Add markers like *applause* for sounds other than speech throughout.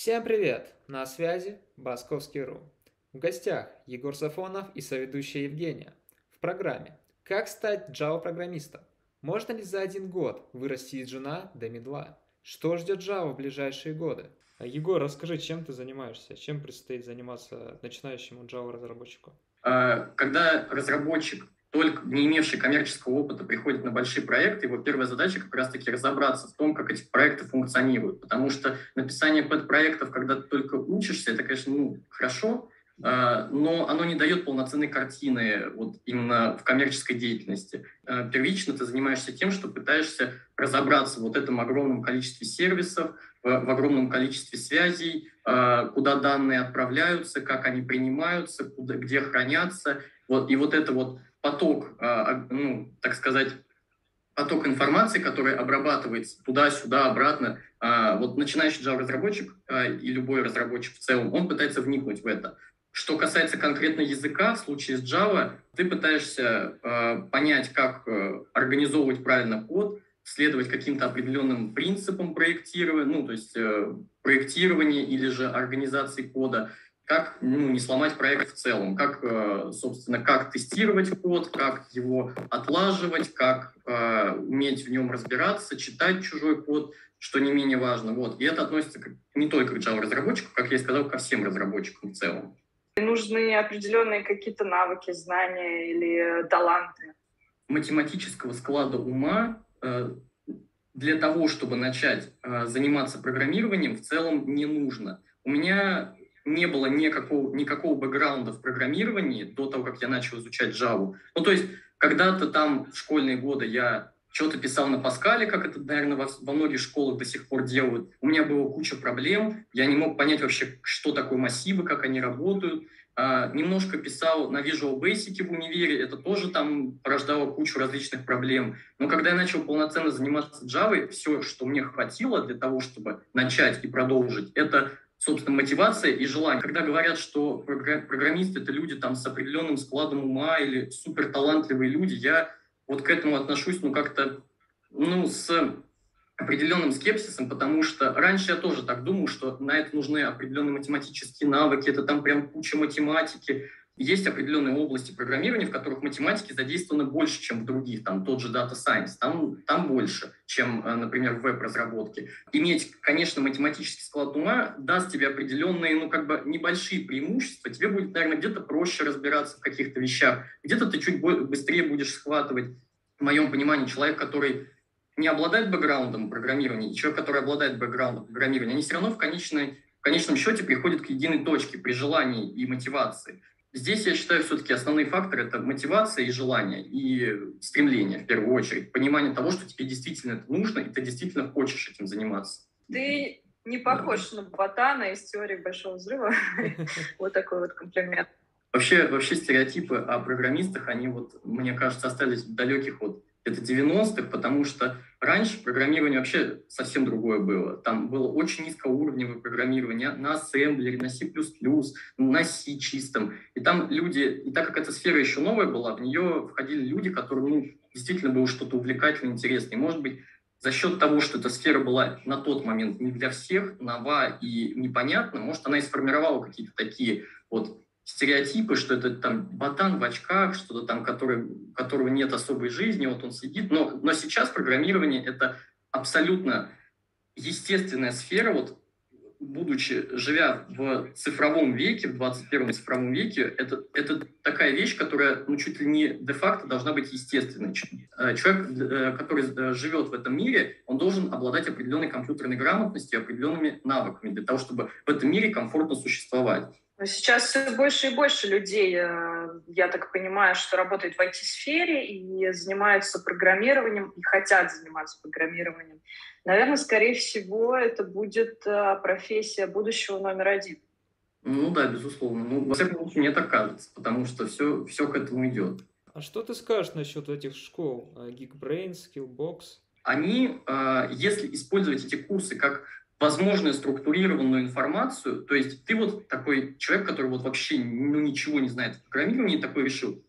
Всем привет! На связи Басковский.ру. В гостях Егор Сафонов и соведущая Евгения. В программе «Как стать Java-программистом? Можно ли за один год вырасти из жена до медла? Что ждет Java в ближайшие годы?» Егор, расскажи, чем ты занимаешься? Чем предстоит заниматься начинающему Java-разработчику? А, когда разработчик только не имевший коммерческого опыта приходит на большие проекты, его первая задача как раз-таки разобраться в том, как эти проекты функционируют. Потому что написание подпроектов, когда ты только учишься, это, конечно, ну, хорошо, а, но оно не дает полноценной картины вот именно в коммерческой деятельности. А, первично ты занимаешься тем, что пытаешься разобраться вот этом огромном количестве сервисов, в, в огромном количестве связей, а, куда данные отправляются, как они принимаются, куда, где хранятся. Вот, и вот это вот поток, а, ну, так сказать, поток информации, который обрабатывается туда-сюда, обратно. А, вот начинающий Java-разработчик а, и любой разработчик в целом, он пытается вникнуть в это. Что касается конкретно языка, в случае с Java, ты пытаешься понять, как э, организовывать правильно код, следовать каким-то определенным принципам проектирования, ну, то есть э, проектирования или же организации кода – как ну, не сломать проект в целом, как, э, собственно, как тестировать код, как его отлаживать, как э, уметь в нем разбираться, читать чужой код, что не менее важно. Вот. И это относится не только к Java-разработчику, как я и сказал, ко всем разработчикам в целом. Нужны определенные какие-то навыки, знания или таланты. Математического склада ума э, для того, чтобы начать заниматься программированием, в целом не нужно. У меня не было никакого, никакого бэкграунда в программировании до того, как я начал изучать Java. Ну, то есть, когда-то там в школьные годы я что-то писал на Паскале, как это, наверное, во, во многих школах до сих пор делают. У меня было куча проблем, я не мог понять вообще, что такое массивы, как они работают. А, немножко писал на Visual Basic в универе, это тоже там порождало кучу различных проблем. Но когда я начал полноценно заниматься Java, все, что мне хватило для того, чтобы начать и продолжить, это собственно, мотивация и желание. Когда говорят, что программисты — это люди там с определенным складом ума или суперталантливые люди, я вот к этому отношусь, ну, как-то, ну, с определенным скепсисом, потому что раньше я тоже так думал, что на это нужны определенные математические навыки, это там прям куча математики, есть определенные области программирования, в которых математики задействованы больше, чем в других, там тот же Data Science, там, там больше, чем, э, например, в веб-разработке. Иметь, конечно, математический склад ума даст тебе определенные, ну, как бы небольшие преимущества, тебе будет, наверное, где-то проще разбираться в каких-то вещах, где-то ты чуть быстрее будешь схватывать, в моем понимании, человек, который не обладает бэкграундом программирования, человек, который обладает бэкграундом программирования, они все равно в конечной в конечном счете приходят к единой точке при желании и мотивации. Здесь, я считаю, все-таки основные факторы – это мотивация и желание, и стремление, в первую очередь. Понимание того, что тебе действительно это нужно, и ты действительно хочешь этим заниматься. Ты не похож да. на ботана из теории Большого Взрыва. *laughs* Вот такой вот комплимент. Вообще, вообще стереотипы о программистах, они вот, мне кажется, остались далеких от это 90-х, потому что раньше программирование вообще совсем другое было. Там было очень низкоуровневое программирование на ассемблере, на C++, на C чистом. И там люди, и так как эта сфера еще новая была, в нее входили люди, которым ну, действительно было что-то увлекательное, интересное. И, может быть, за счет того, что эта сфера была на тот момент не для всех, нова и непонятна, может, она и сформировала какие-то такие вот стереотипы, что это там ботан в очках, что-то там, который, которого нет особой жизни, вот он сидит. Но, но сейчас программирование — это абсолютно естественная сфера, вот будучи, живя в цифровом веке, в 21 цифровом веке, это, это такая вещь, которая ну, чуть ли не де-факто должна быть естественной. Э, человек, э, который э, живет в этом мире, он должен обладать определенной компьютерной грамотностью, определенными навыками для того, чтобы в этом мире комфортно существовать. Сейчас все больше и больше людей, э, я так понимаю, что работают в IT-сфере и занимаются программированием, и хотят заниматься программированием. Наверное, скорее всего, это будет э, профессия будущего номер один. Ну да, безусловно. Ну, во всяком случае, мне так кажется, потому что все, все к этому идет. А что ты скажешь насчет этих школ? Э, Geekbrains, Skillbox? Они, если использовать эти курсы как возможную структурированную информацию, то есть ты вот такой человек, который вот вообще ну, ничего не знает о программировании, такой решил,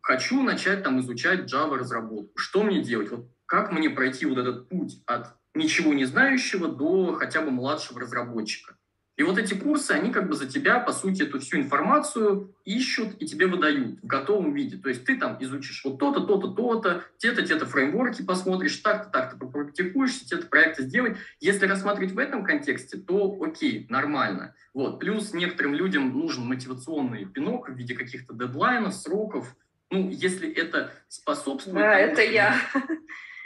хочу начать там изучать Java разработку, что мне делать, вот как мне пройти вот этот путь от ничего не знающего до хотя бы младшего разработчика. И вот эти курсы, они как бы за тебя, по сути, эту всю информацию ищут и тебе выдают в готовом виде. То есть ты там изучишь вот то-то, то-то, то-то, те-то, те-то фреймворки посмотришь, так-то, так-то попрактикуешься, те-то проекты сделать. Если рассматривать в этом контексте, то окей, нормально. Вот. Плюс некоторым людям нужен мотивационный пинок в виде каких-то дедлайнов, сроков. Ну, если это способствует... Да, это я. *laughs*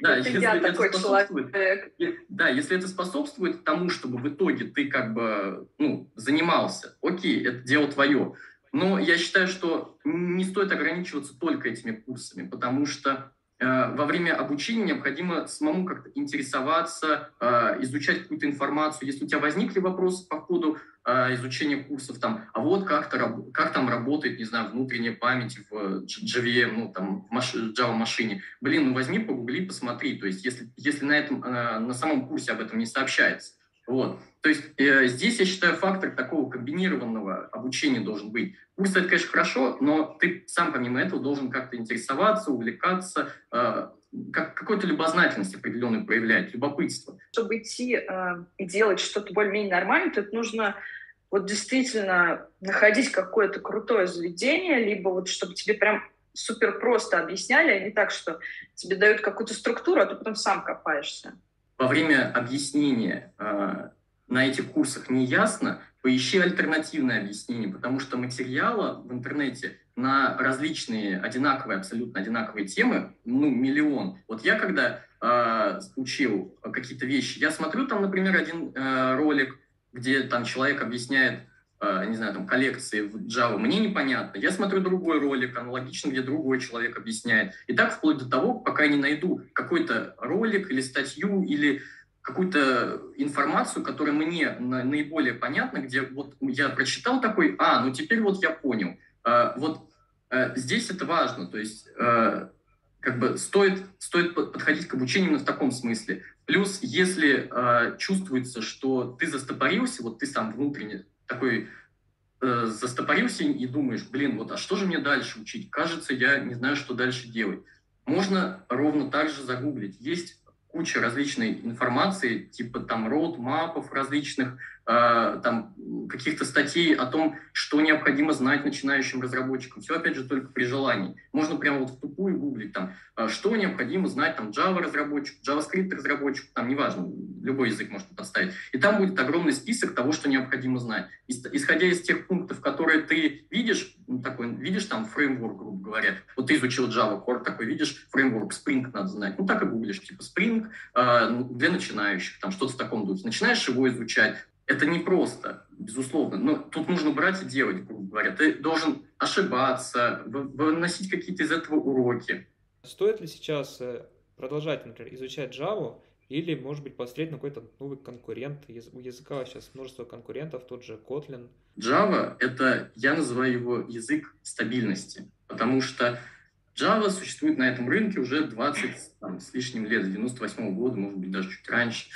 Да, это если я это такой способствует, человек. Да, если это способствует тому, чтобы в итоге ты как бы ну, занимался, окей, это дело твое. Но я считаю, что не стоит ограничиваться только этими курсами, потому что Э, во время обучения необходимо самому как-то интересоваться, э, изучать какую-то информацию. Если у тебя возникли вопросы по ходу э, изучения курсов, там, а вот как-то, как там работает, не знаю, внутренняя память в JVM, ну, там, в Java-машине, блин, ну, возьми, погугли, посмотри. То есть, если, если на, этом, на самом курсе об этом не сообщается. Вот. То есть э, здесь, я считаю, фактор такого комбинированного обучения должен быть. Курс это, конечно, хорошо, но ты сам помимо этого должен как-то интересоваться, увлекаться, э, как, какую-то любознательность определенную проявлять, любопытство. Чтобы идти э, и делать что-то более-менее нормальное, то нужно вот действительно находить какое-то крутое заведение, либо вот чтобы тебе прям супер просто объясняли, а не так, что тебе дают какую-то структуру, а ты потом сам копаешься во время объяснения э, на этих курсах не ясно, поищи альтернативное объяснение, потому что материала в интернете на различные одинаковые, абсолютно одинаковые темы, ну, миллион. Вот я когда э, учил какие-то вещи, я смотрю там, например, один э, ролик, где там человек объясняет Э, не знаю, там, коллекции в Java, мне непонятно. Я смотрю другой ролик, аналогично, где другой человек объясняет. И так вплоть до того, пока я не найду какой-то ролик или статью, или какую-то информацию, которая мне наиболее понятна, где вот я прочитал такой, а, ну теперь вот я понял. Э, вот э, здесь это важно, то есть как бы стоит, стоит подходить к обучению в таком смысле. Плюс, если чувствуется, что ты застопорился, вот ты сам внутренне такой э, застопорился и думаешь, блин, вот а что же мне дальше учить? Кажется, я не знаю, что дальше делать. Можно ровно так же загуглить. Есть куча различной информации, типа там роудмапов различных, э, там каких-то статей о том, что необходимо знать начинающим разработчикам. Все, опять же, только при желании. Можно прямо вот в тупую гуглить, там, э, что необходимо знать там Java разработчику, JavaScript разработчику, там, неважно, любой язык можно подставить. И там будет огромный список того, что необходимо знать. Исходя из тех пунктов, которые ты видишь, ну, такой, видишь там фреймворк, грубо говоря, вот ты изучил Java Core, такой видишь фреймворк Spring надо знать, ну так и гуглишь, типа Spring э, для начинающих, там что-то в таком духе. Начинаешь его изучать, это непросто, безусловно, но тут нужно брать и делать, грубо говоря. Ты должен ошибаться, выносить какие-то из этого уроки. Стоит ли сейчас э, продолжать, например, изучать Java, или, может быть, посмотреть на какой-то новый конкурент. У языка сейчас множество конкурентов, тот же Kotlin. Java — это, я называю его язык стабильности, потому что Java существует на этом рынке уже 20 там, с лишним лет, с 98 -го года, может быть, даже чуть раньше.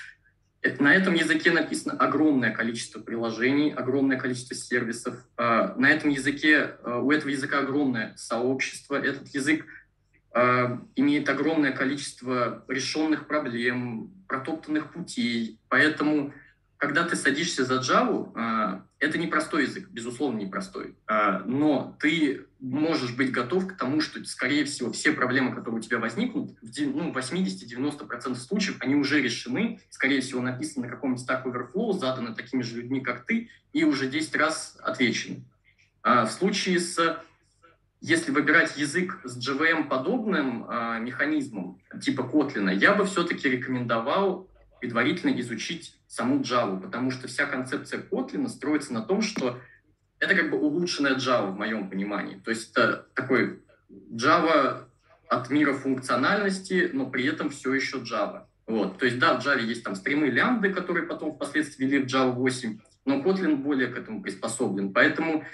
На этом языке написано огромное количество приложений, огромное количество сервисов. А, на этом языке, а, у этого языка огромное сообщество. Этот язык а, имеет огромное количество решенных проблем, протоптанных путей. Поэтому, когда ты садишься за Java, это непростой язык, безусловно, непростой. Но ты можешь быть готов к тому, что, скорее всего, все проблемы, которые у тебя возникнут, в ну, 80-90% случаев, они уже решены, скорее всего, написаны на каком-нибудь Stack Overflow, заданы такими же людьми, как ты, и уже 10 раз отвечены. В случае с если выбирать язык с JVM подобным э, механизмом, типа Kotlin, я бы все-таки рекомендовал предварительно изучить саму Java, потому что вся концепция Kotlin строится на том, что это как бы улучшенная Java в моем понимании. То есть это такой Java от мира функциональности, но при этом все еще Java. Вот. То есть да, в Java есть там стримы лямбды, которые потом впоследствии ввели в Java 8, но Kotlin более к этому приспособлен. Поэтому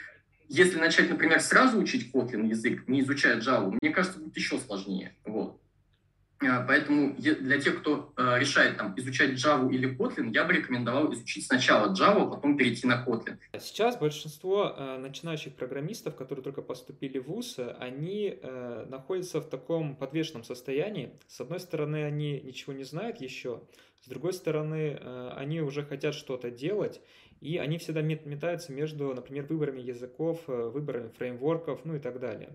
если начать, например, сразу учить Kotlin язык, не изучая Java, мне кажется, будет еще сложнее. Вот. А, поэтому для тех, кто э, решает там, изучать Java или Kotlin, я бы рекомендовал изучить сначала Java, а потом перейти на Kotlin. Сейчас большинство э, начинающих программистов, которые только поступили в ВУЗ, они э, находятся в таком подвешенном состоянии. С одной стороны, они ничего не знают еще, с другой стороны, они уже хотят что-то делать, и они всегда метаются между, например, выборами языков, э, выборами фреймворков, ну и так далее.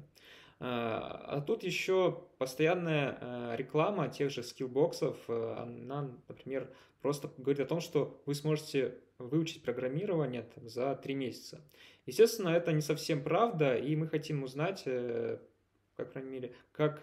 А, а тут еще постоянная э, реклама тех же скиллбоксов, э, она, например, просто говорит о том, что вы сможете выучить программирование за три месяца. Естественно, это не совсем правда, и мы хотим узнать, по крайней мере, как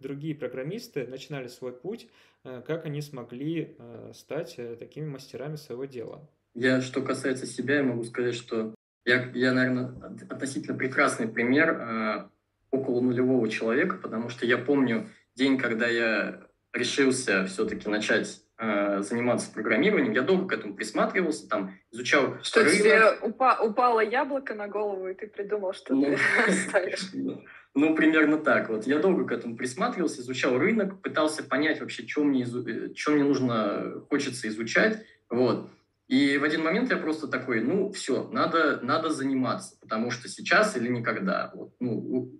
другие программисты начинали свой путь, как они смогли стать такими мастерами своего дела. Я, что касается себя, я могу сказать, что я, я наверное, относительно прекрасный пример э, около нулевого человека, потому что я помню день, когда я решился все-таки начать э, заниматься программированием. Я долго к этому присматривался, там изучал. Что рынок. тебе упа упало яблоко на голову, и ты придумал, что ну, ты *laughs* ставишь? Ну, примерно так. Вот я долго к этому присматривался, изучал рынок, пытался понять вообще, что мне, э, что мне нужно, хочется изучать. Вот. И в один момент я просто такой, ну, все, надо, надо заниматься, потому что сейчас или никогда. Вот, ну,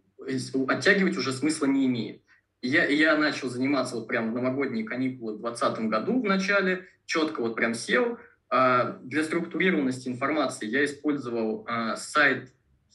оттягивать уже смысла не имеет. Я, я начал заниматься вот прям в новогодние каникулы в 2020 году в начале, четко вот прям сел. А для структурированности информации я использовал а, сайт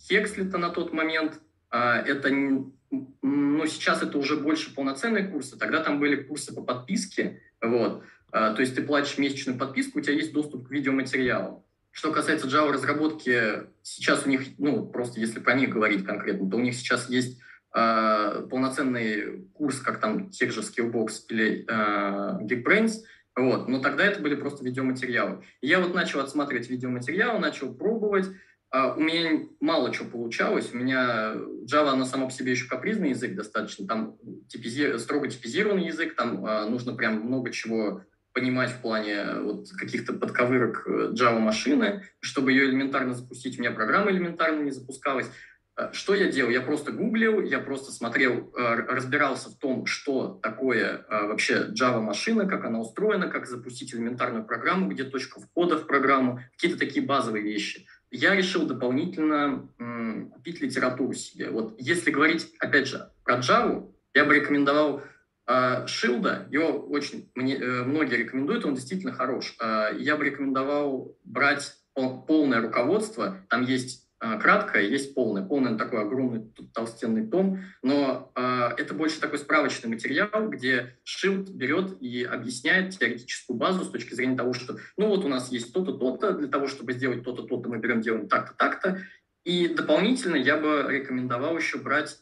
Хекслита на тот момент. А, это, ну, сейчас это уже больше полноценные курсы. Тогда там были курсы по подписке, вот. То есть ты платишь месячную подписку, у тебя есть доступ к видеоматериалу. Что касается Java разработки, сейчас у них, ну, просто если про них говорить конкретно, то у них сейчас есть э, полноценный курс, как там тех же Skillbox или э, Geekbrains, вот. Но тогда это были просто видеоматериалы. Я вот начал отсматривать видеоматериалы, начал пробовать. Uh, у меня мало чего получалось. У меня Java, она сама по себе еще капризный язык достаточно. Там типизи... строго типизированный язык, там uh, нужно прям много чего понимать в плане вот каких-то подковырок э, Java машины, чтобы ее элементарно запустить. У меня программа элементарно не запускалась. Э, что я делал? Я просто гуглил, я просто смотрел, э, разбирался в том, что такое вообще Java машина, как она устроена, как запустить элементарную программу, где точка входа в программу, какие-то такие базовые вещи. Я решил дополнительно купить литературу себе. Вот если говорить, опять же, про Java, я бы рекомендовал Шилда, его очень мне, э, многие рекомендуют, он действительно хорош. А, я бы рекомендовал брать полное руководство, там есть а, краткое, есть полное. Полное такой огромный толстенный том, но это больше такой справочный материал, где Шилд берет и объясняет теоретическую базу с точки зрения того, что ну вот у нас есть то-то, то-то, для того, чтобы сделать то-то, то-то, мы берем, делаем так-то, так-то. И дополнительно я бы рекомендовал еще брать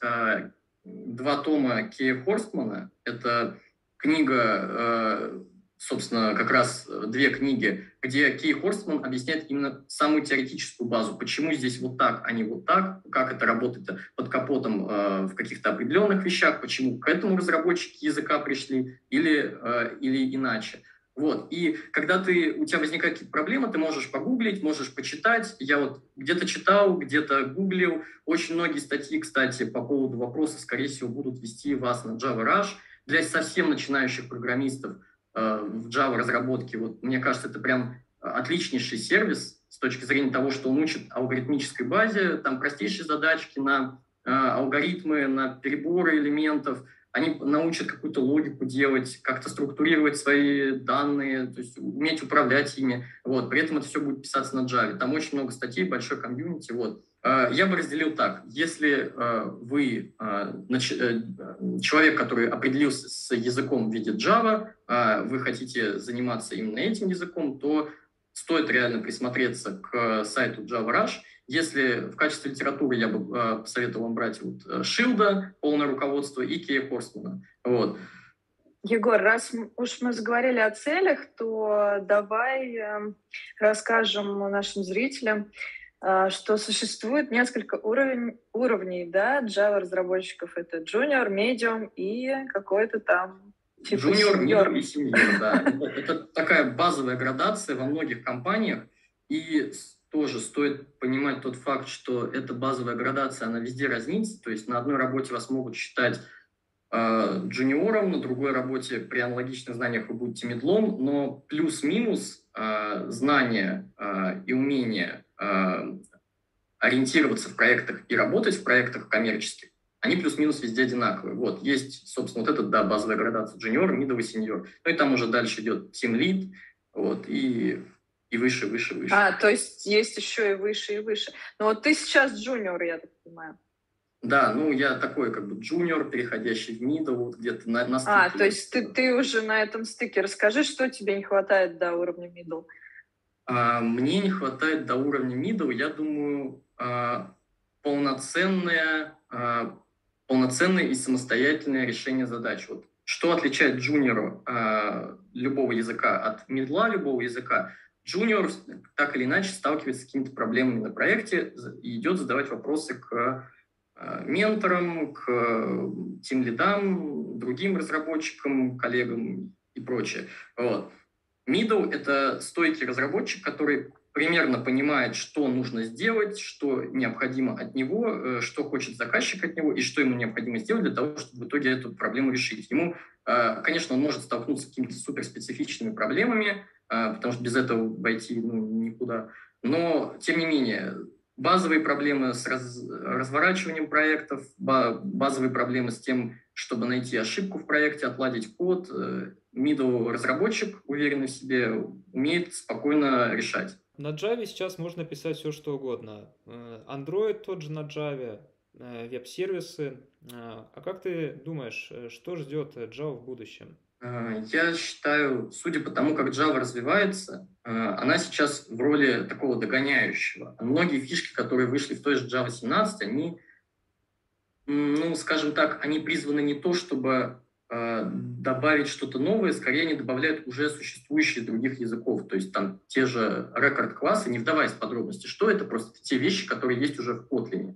два тома Кея Хорстмана. Это книга, э, собственно, как раз две книги, где Кей Хорстман объясняет именно самую теоретическую базу, почему здесь вот так, а не вот так, как это работает под капотом э, в каких-то определенных вещах, почему к этому разработчики языка пришли или, э, или иначе. Вот. И когда ты, у тебя возникают какие-то проблемы, ты можешь погуглить, можешь почитать. Я вот где-то читал, где-то гуглил. Очень многие статьи, кстати, по поводу вопроса, скорее всего, будут вести вас на Java Rush. Для совсем начинающих программистов э, в Java разработке, вот, мне кажется, это прям отличнейший сервис с точки зрения того, что он учит алгоритмической базе, там простейшие задачки на э, алгоритмы, на переборы элементов – они научат какую-то логику делать, как-то структурировать свои данные, то есть уметь управлять ими. Вот. При этом это все будет писаться на Java. Там очень много статей, большой комьюнити. Вот. А, я бы разделил так. Если а, вы э, человек, который определился с языком в виде Java, вы хотите заниматься именно этим языком, то стоит реально присмотреться к сайту Java Rush – если в качестве литературы я бы э, посоветовал вам брать вот э, Шилда, полное руководство, и Кея Хорстмана. Вот. Егор, раз уж мы заговорили о целях, то давай э, расскажем нашим зрителям, э, что существует несколько уровень, уровней да, Java-разработчиков. Это Junior, Medium и какой-то там типа Junior, Medium и Senior, да. Это такая базовая градация во многих компаниях. И тоже стоит понимать тот факт, что эта базовая градация, она везде разнится, то есть на одной работе вас могут считать э, джуниором, на другой работе при аналогичных знаниях вы будете медлом, но плюс-минус э, знания э, и умение э, ориентироваться в проектах и работать в проектах коммерческих, они плюс-минус везде одинаковые. Вот, есть, собственно, вот этот, да, базовая градация джуниор, мидовый, сеньор. Ну и там уже дальше идет team lead, вот, и и выше, выше, выше. А, то есть есть еще и выше, и выше. Но вот ты сейчас джуниор, я так понимаю. Да, ну я такой как бы джуниор, переходящий в middle, вот где-то на, на стыке. А, то есть ты, ты уже на этом стыке. Расскажи, что тебе не хватает до уровня middle? А, мне не хватает до уровня middle, я думаю, а, полноценное, а, полноценное и самостоятельное решение задач. Вот что отличает джуниора а, любого языка от мидла любого языка? Джуниор так или иначе сталкивается с какими-то проблемами на проекте и идет задавать вопросы к а, менторам, к тем лидам, другим разработчикам, коллегам и прочее. Вот. Middle — это стойкий разработчик, который примерно понимает, что нужно сделать, что необходимо от него, э, что хочет заказчик от него и что ему необходимо сделать для того, чтобы в итоге эту проблему решить. Ему, э, конечно, он может столкнуться с какими-то суперспецифичными проблемами, э, потому что без этого войти ну, никуда. Но, тем не менее, базовые проблемы с раз, разворачиванием проектов, базовые проблемы с тем, чтобы найти ошибку в проекте, отладить код, middle разработчик, уверенный в себе, умеет спокойно решать. На Java сейчас можно писать все, что угодно. Э, Android тот же на Java, э, веб-сервисы. Э, а как ты думаешь, что ждет Java в будущем? Я считаю, судя по тому, как Java развивается, она сейчас в роли такого догоняющего. Многие фишки, которые вышли в той же Java 17, они, ну, скажем так, они призваны не то, чтобы добавить что-то новое, скорее они добавляют уже существующие других языков. То есть там те же рекорд-классы, не вдаваясь в подробности, что это, просто те вещи, которые есть уже в Kotlin.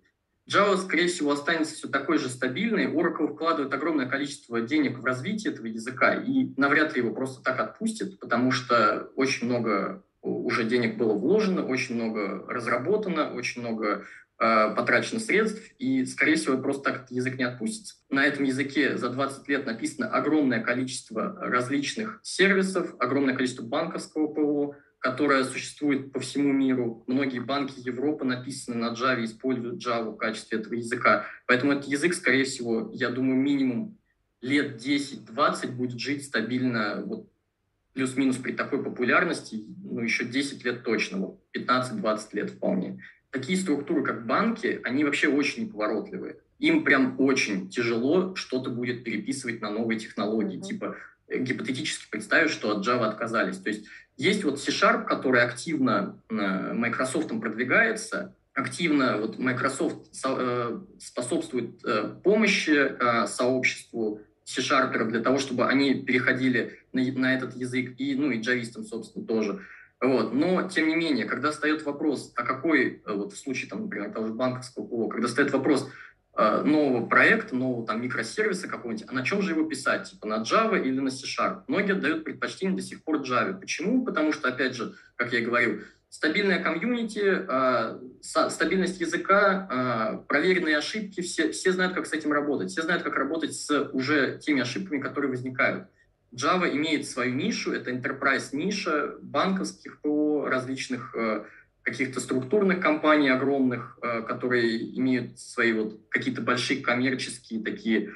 Java, скорее всего, останется все такой же стабильной. Oracle вкладывает огромное количество денег в развитие этого языка и навряд ли его просто так отпустит, потому что очень много уже денег было вложено, очень много разработано, очень много Э, потрачено средств, и, скорее всего, просто так этот язык не отпустится. На этом языке за 20 лет написано огромное количество различных сервисов, огромное количество банковского ПО, которое существует по всему миру. Многие банки Европы написаны на Java, используют Java в качестве этого языка. Поэтому этот язык, скорее всего, я думаю, минимум лет 10-20 будет жить стабильно, вот, плюс-минус при такой популярности, ну, еще 10 лет точно, вот, 15-20 лет вполне такие структуры, как банки, они вообще очень неповоротливые. Им прям очень тяжело что-то будет переписывать на новые технологии. Mm-hmm. Типа э, гипотетически представить, что от Java отказались. То есть есть вот C-Sharp, который активно э, Microsoft продвигается, активно вот Microsoft э, способствует помощи сообществу C-Sharp для того, чтобы они переходили на, на этот язык, и, ну, и джавистам, собственно, тоже. Вот. Но, тем не менее, когда встает вопрос, а какой, э, вот в случае, там, например, того же банковского ПО, когда встает вопрос э, нового проекта, нового там микросервиса какого-нибудь, а на чем же его писать, типа на Java или на C-Sharp? Многие дают предпочтение до сих пор Java. Почему? Потому что, опять же, как я и говорил, стабильная комьюнити, э, стабильность языка, э, проверенные ошибки, все, все знают, как с этим работать, все знают, как работать с уже теми ошибками, которые возникают. Java имеет свою нишу, это enterprise ниша банковских ПО, различных э, каких-то структурных компаний огромных, э, которые имеют свои вот какие-то большие коммерческие такие,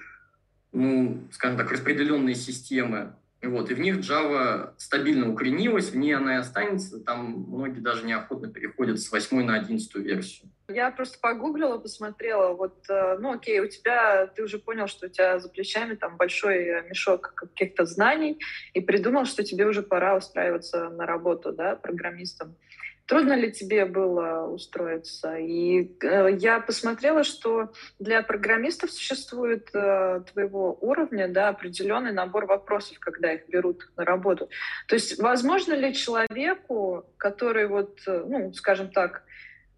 ну, скажем так, распределенные системы. Вот, и в них Java стабильно укоренилась, в ней она и останется. Там многие даже неохотно переходят с 8 на 11 версию. Я просто погуглила, посмотрела, вот, э, ну окей, у тебя, ты уже понял, что у тебя за плечами там большой мешок каких-то знаний, и придумал, что тебе уже пора устраиваться на работу, да, программистом. Трудно ли тебе было устроиться? И э, я посмотрела, что для программистов существует э, твоего уровня да, определенный набор вопросов, когда их берут на работу. То есть возможно ли человеку, который вот, э, ну, скажем так,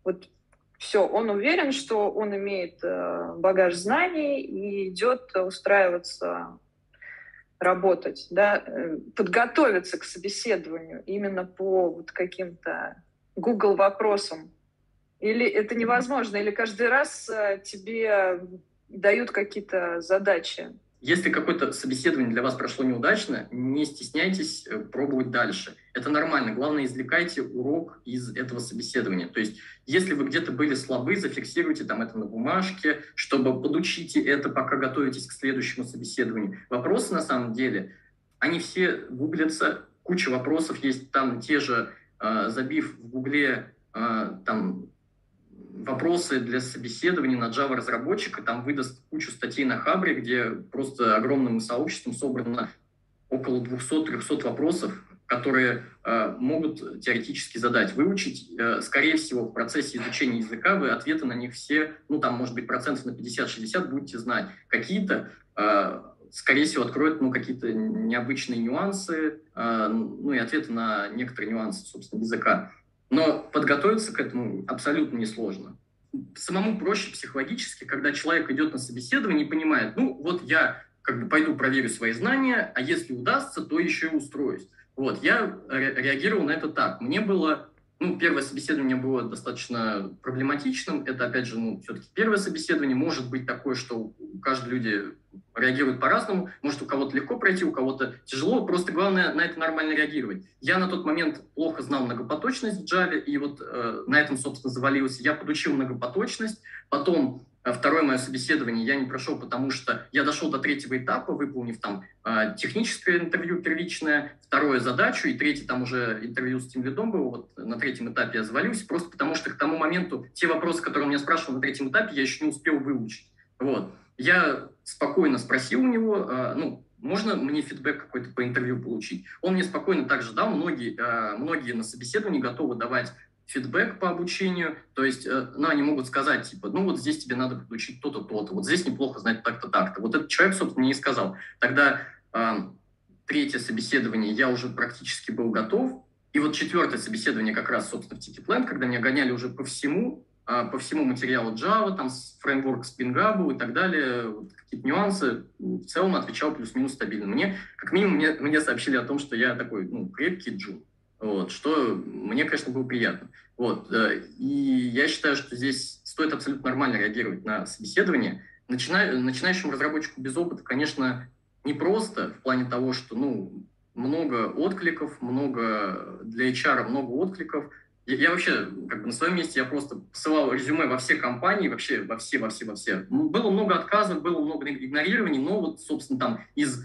вот все, он уверен, что он имеет э, багаж знаний и идет устраиваться работать, да, э, подготовиться к собеседованию именно по вот каким-то Google вопросом? Или это невозможно? Или каждый раз э, тебе дают какие-то задачи? Если какое-то собеседование для вас прошло неудачно, не стесняйтесь э, пробовать дальше. Это нормально. Главное, извлекайте урок из этого собеседования. То есть, если вы где-то были слабы, зафиксируйте там это на бумажке, чтобы подучите это, пока готовитесь к следующему собеседованию. Вопросы, на самом деле, они все гуглятся, куча вопросов есть там те же забив в Гугле там вопросы для собеседований на Java разработчика, там выдаст кучу статей на Хабре, где просто огромным сообществом собрано около 200-300 вопросов, которые э, могут теоретически задать, выучить. Э, скорее всего, в процессе изучения языка вы ответы на них все, ну там, может быть, процентов на 50-60 будете знать. Какие-то, э, скорее всего, откроют ну, какие-то необычные нюансы, э, ну и ответы на некоторые нюансы, собственно, языка. Но подготовиться к этому абсолютно несложно. Самому проще психологически, когда человек идет на собеседование и понимает, ну вот я как бы пойду проверю свои знания, а если удастся, то еще и устроюсь. Вот, я реагировал на это так. Мне было, ну, первое собеседование было достаточно проблематичным. Это, опять же, ну, все-таки первое собеседование. Может быть такое, что у каждого люди реагируют по-разному. Может, у кого-то легко пройти, у кого-то тяжело. Просто главное на это нормально реагировать. Я на тот момент плохо знал многопоточность в Java, и вот э, на этом, собственно, завалился. Я подучил многопоточность, потом а второе мое собеседование я не прошел, потому что я дошел до третьего этапа, выполнив там а, техническое интервью первичное, второе задачу, и третий там уже интервью с тем лидом был. Вот на третьем этапе я завалился, просто потому что к тому моменту те вопросы, которые меня спрашивал на третьем этапе, я еще не успел выучить. Вот. Я спокойно спросил у него, а, ну, можно мне фидбэк какой-то по интервью получить? Он мне спокойно также дал, многие, многие на собеседовании готовы давать фидбэк по обучению, то есть, э, ну, они могут сказать, типа, ну, вот здесь тебе надо подучить то-то, то-то, вот здесь неплохо знать так-то, так-то. Вот этот человек, собственно, мне и сказал. Тогда третье собеседование я уже практически был готов, и вот четвертое собеседование как раз, собственно, в Tiki когда меня гоняли уже по всему, по всему материалу Java, там, фреймворк Spring и так далее, вот, какие-то нюансы, в целом отвечал плюс-минус стабильно. Мне, как минимум, мне, мне сообщили о том, что я такой, ну, крепкий джун. Вот, что мне, конечно, было приятно. Вот, э, и я считаю, что здесь стоит абсолютно нормально реагировать на собеседование. Начина... Начинающему разработчику без опыта, конечно, непросто в плане того, что ну, много откликов, много для HR много откликов. Я, я вообще, как бы на своем месте, я просто посылал резюме во все компании, вообще во все, во все, во все. Было много отказов, было много игнорирований, но вот, собственно, там из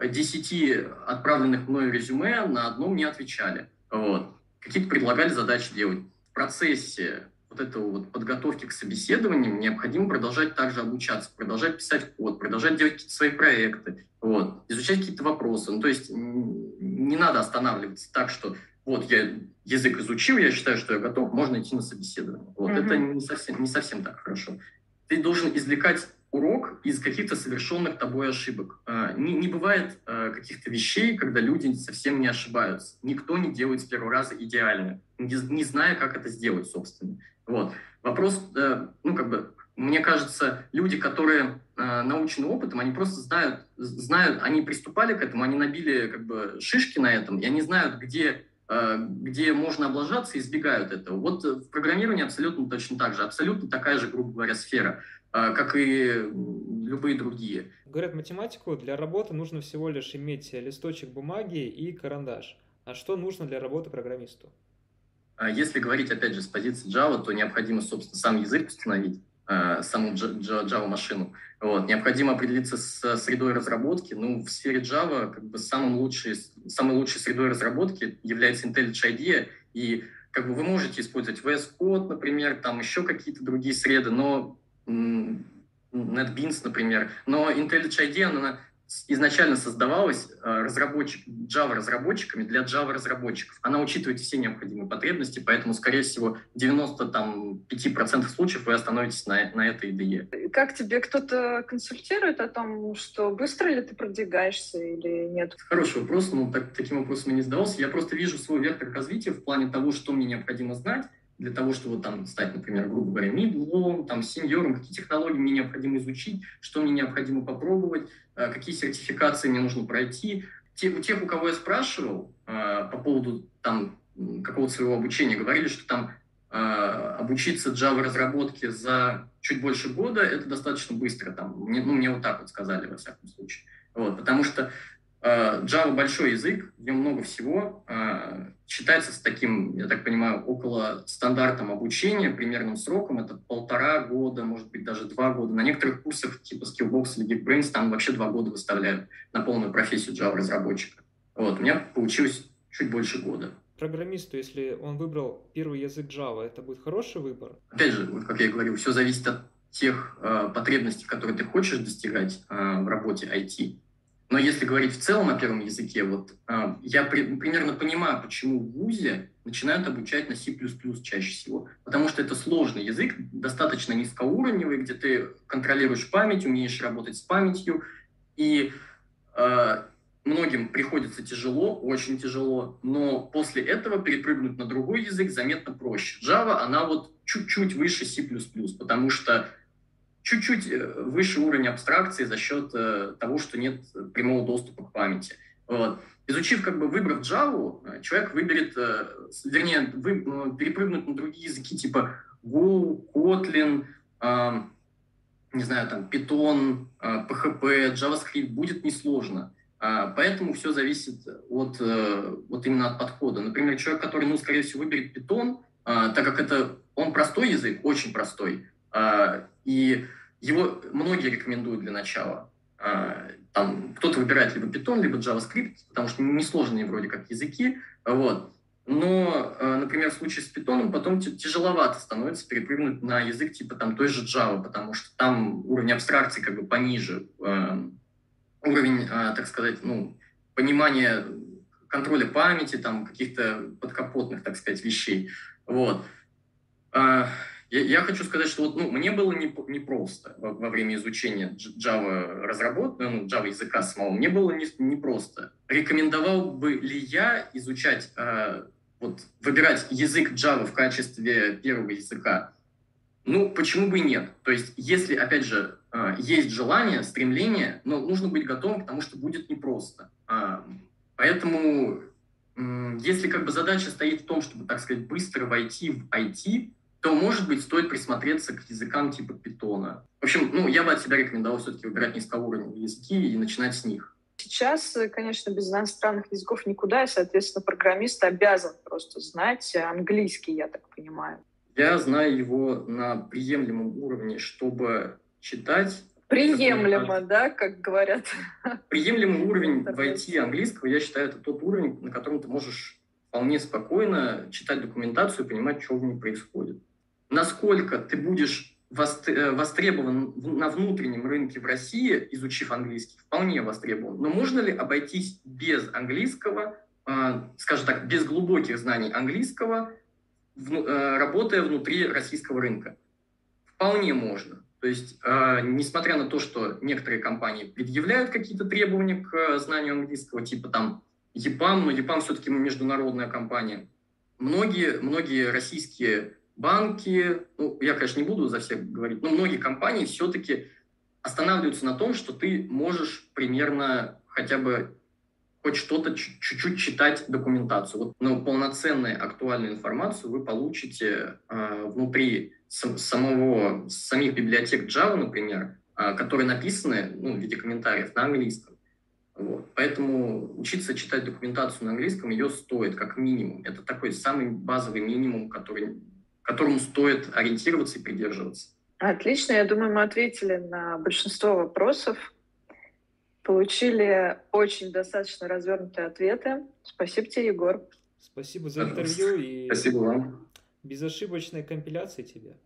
10 отправленных мной резюме на одном не отвечали. Вот. Какие-то предлагали задачи делать. В процессе вот этого вот подготовки к собеседованию необходимо продолжать также обучаться, продолжать писать код, продолжать делать какие-то свои проекты, вот, изучать какие-то вопросы. Ну, то есть не надо останавливаться так, что вот я язык изучил, я считаю, что я готов, можно идти на собеседование. Вот, mm-hmm. это не совсем, не совсем так хорошо. Ты должен извлекать урок из каких-то совершенных тобой ошибок. А, не, не бывает а, каких-то вещей, когда люди совсем не ошибаются. Никто не делает с первого раза идеально, не, не зная, как это сделать, собственно. Вот. Вопрос, э, ну, как бы, мне кажется, люди, которые э, научены опытом, они просто знают, знают, они приступали к этому, они набили как бы шишки на этом, и они знают, где где можно облажаться, избегают этого. Вот в программировании абсолютно точно так же, абсолютно такая же, грубо говоря, сфера. А, как и любые другие. Говорят, математику для работы нужно всего лишь иметь листочек бумаги и карандаш. А что нужно для работы программисту? А если говорить, опять же, с позиции Java, то необходимо, собственно, сам язык установить, саму Java-машину. Вот. Необходимо определиться с средой разработки. Ну, в сфере Java как бы самым лучшей, самой лучшей средой разработки является IntelliJ IDEA, и как бы вы можете использовать VS Code, например, там еще какие-то другие среды, но NetBeans, например. Но IntelliJ IDEA, она изначально создавалась э, разработчик, Java разработчиками для Java разработчиков. Она учитывает все необходимые потребности, поэтому, скорее всего, 95% случаев вы остановитесь на, на этой IDE. Как тебе кто-то консультирует о том, что быстро ли ты продвигаешься или нет? Хороший вопрос, но так, таким вопросом я не задавался. Я просто вижу свой вектор развития в плане того, что мне необходимо знать, для того, чтобы там стать, например, грубо говоря, мидлом, там, сеньором, какие технологии мне необходимо изучить, что мне необходимо попробовать, э, какие сертификации мне нужно пройти. Те, у тех, у кого я спрашивал э, по поводу там какого-то своего обучения, говорили, что там э, обучиться Java разработке за чуть больше года это достаточно быстро. Там, мне, ну, мне вот так вот сказали, во всяком случае. Вот, потому что Java большой язык, в нем много всего. Э, считается с таким, я так понимаю, около стандартом обучения, примерным сроком. Это полтора года, может быть, даже два года. На некоторых курсах типа Skillbox или Geekbrains там вообще два года выставляют на полную профессию Java разработчика. Вот, у меня получилось чуть больше года. программисту, если он выбрал первый язык Java, это будет хороший выбор? Опять же, вот как я говорил, все зависит от тех э, потребностей, которые ты хочешь достигать э, в работе IT. Но если говорить в целом о первом языке, вот э, я при, примерно понимаю, почему в ВУЗе начинают обучать на C++ чаще всего. Потому что это сложный язык, достаточно низкоуровневый, где ты контролируешь память, умеешь работать с памятью. И э, многим приходится тяжело, очень тяжело, но после этого перепрыгнуть на другой язык заметно проще. Java, она вот чуть-чуть выше C++, потому что чуть-чуть э, выше уровень абстракции за счет э, того, что нет прямого доступа к памяти. Вот. Изучив, как бы выбрав Java, э, человек выберет, вернее, вы, перепрыгнуть на другие языки типа Go, Kotlin, э, не знаю, там, Python, э, PHP, JavaScript будет несложно. Э, поэтому все зависит от, э, вот именно от подхода. Например, человек, который, ну, скорее всего, выберет Python, э, так как это он простой язык, очень простой, и его многие рекомендуют для начала. А, там кто-то выбирает либо Python, либо JavaScript, потому что несложные вроде как языки. Вот. Но, а, например, в случае с Python потом тяжеловато становится перепрыгнуть на язык типа там той же Java, потому что там уровень абстракции как бы пониже, а, уровень, так сказать, ну, понимания контроля памяти, там каких-то подкапотных, так сказать, вещей. Вот. Я, я хочу сказать, что вот, ну, мне было непросто не, не просто во, во время изучения Java разработки, ну, Java языка самого, мне было непросто. Не, не просто. Рекомендовал бы ли я изучать, э, вот, выбирать язык Java в качестве первого языка? Ну, почему бы и нет? То есть, если, опять же, э, есть желание, стремление, но нужно быть готовым, потому что будет непросто. Э, поэтому, если как бы задача стоит в том, чтобы, так сказать, быстро войти в IT, то, может быть, стоит присмотреться к языкам типа питона. В общем, ну, я бы от себя рекомендовал все-таки выбирать низкоуровневые языки и начинать с них. Сейчас, конечно, без иностранных языков никуда, и, соответственно, программист обязан просто знать английский, я так понимаю. Я знаю его на приемлемом уровне, чтобы читать. Приемлемо, да, как говорят. Приемлемый *laughs* уровень в IT английского, я считаю, это тот уровень, на котором ты можешь вполне спокойно читать документацию и понимать, что в ней происходит насколько ты будешь э, востребован на внутреннем рынке в России, изучив английский, вполне востребован. Но можно ли обойтись без английского, э, скажем так, без глубоких знаний английского, э, работая внутри российского рынка? Вполне можно. То есть, несмотря на то, что некоторые компании предъявляют какие-то требования к знанию английского, типа там EPAM, но EPAM все-таки международная компания, многие, многие российские банки, ну, я, конечно, не буду за всех говорить, но многие компании все-таки останавливаются на том, что ты можешь примерно хотя бы хоть что-то чуть-чуть читать документацию. Вот, но полноценную актуальную информацию вы получите э, внутри самого, самих библиотек Java, например, э, которые написаны ну, в виде комментариев на английском. Вот. Поэтому учиться читать документацию на английском ее стоит как минимум. Это такой самый базовый минимум, который которому стоит ориентироваться и придерживаться. Отлично, я думаю, мы ответили на большинство вопросов, получили очень достаточно развернутые ответы. Спасибо тебе, Егор. Спасибо за интервью и Спасибо вам. безошибочной компиляции тебе.